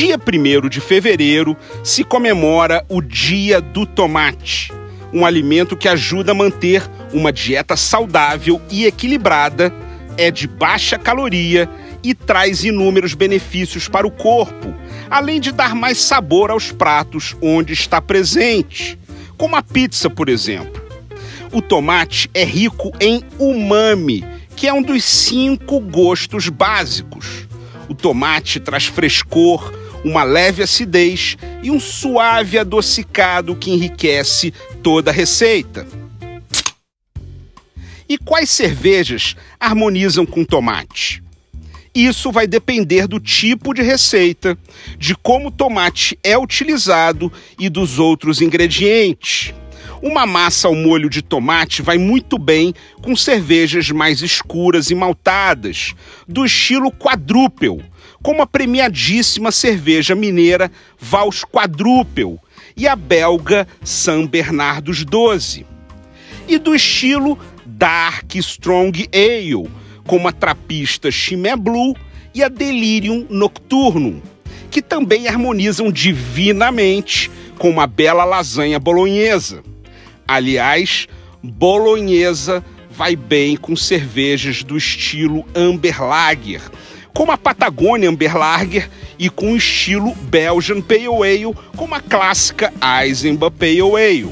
Dia 1 de fevereiro se comemora o Dia do Tomate, um alimento que ajuda a manter uma dieta saudável e equilibrada, é de baixa caloria e traz inúmeros benefícios para o corpo, além de dar mais sabor aos pratos onde está presente, como a pizza, por exemplo. O tomate é rico em umami, que é um dos cinco gostos básicos. O tomate traz frescor, uma leve acidez e um suave adocicado que enriquece toda a receita. E quais cervejas harmonizam com tomate? Isso vai depender do tipo de receita, de como o tomate é utilizado e dos outros ingredientes. Uma massa ao molho de tomate vai muito bem com cervejas mais escuras e maltadas, do estilo quadrúpel, como a premiadíssima cerveja mineira Vals Quadrúpel e a belga São Bernardos 12. E do estilo Dark Strong Ale, como a trapista Chimé Blue e a Delirium Nocturnum, que também harmonizam divinamente com uma bela lasanha bolonhesa. Aliás, bolonhesa vai bem com cervejas do estilo Amber Lager, como a Patagônia Amber Lager e com o estilo Belgian Pale Ale, como a clássica Eisenbach Pale Ale.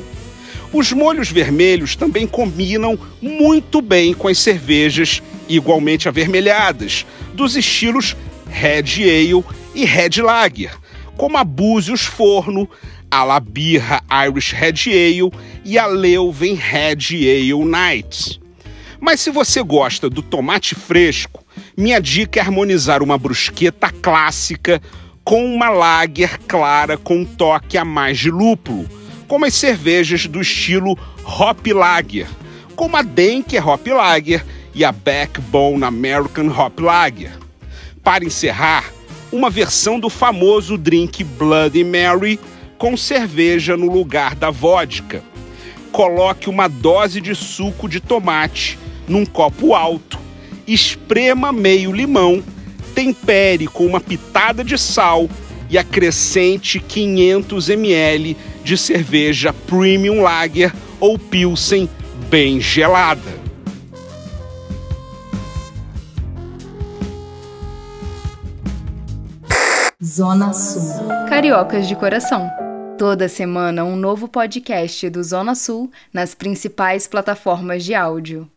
Os molhos vermelhos também combinam muito bem com as cervejas igualmente avermelhadas, dos estilos Red Ale e Red Lager, como a Búzios Forno, a Labirra Irish Red Ale e a Leuven Red Ale Nights. Mas se você gosta do tomate fresco, minha dica é harmonizar uma brusqueta clássica com uma lager clara com um toque a mais de lúpulo, como as cervejas do estilo Hop Lager, como a Denker Hop Lager e a Backbone American Hop Lager. Para encerrar, uma versão do famoso drink Bloody Mary com cerveja no lugar da vodka. Coloque uma dose de suco de tomate num copo alto, esprema meio limão, tempere com uma pitada de sal e acrescente 500 ml de cerveja Premium Lager ou Pilsen bem gelada. Zona Sul. Cariocas de coração. Toda semana um novo podcast do Zona Sul nas principais plataformas de áudio.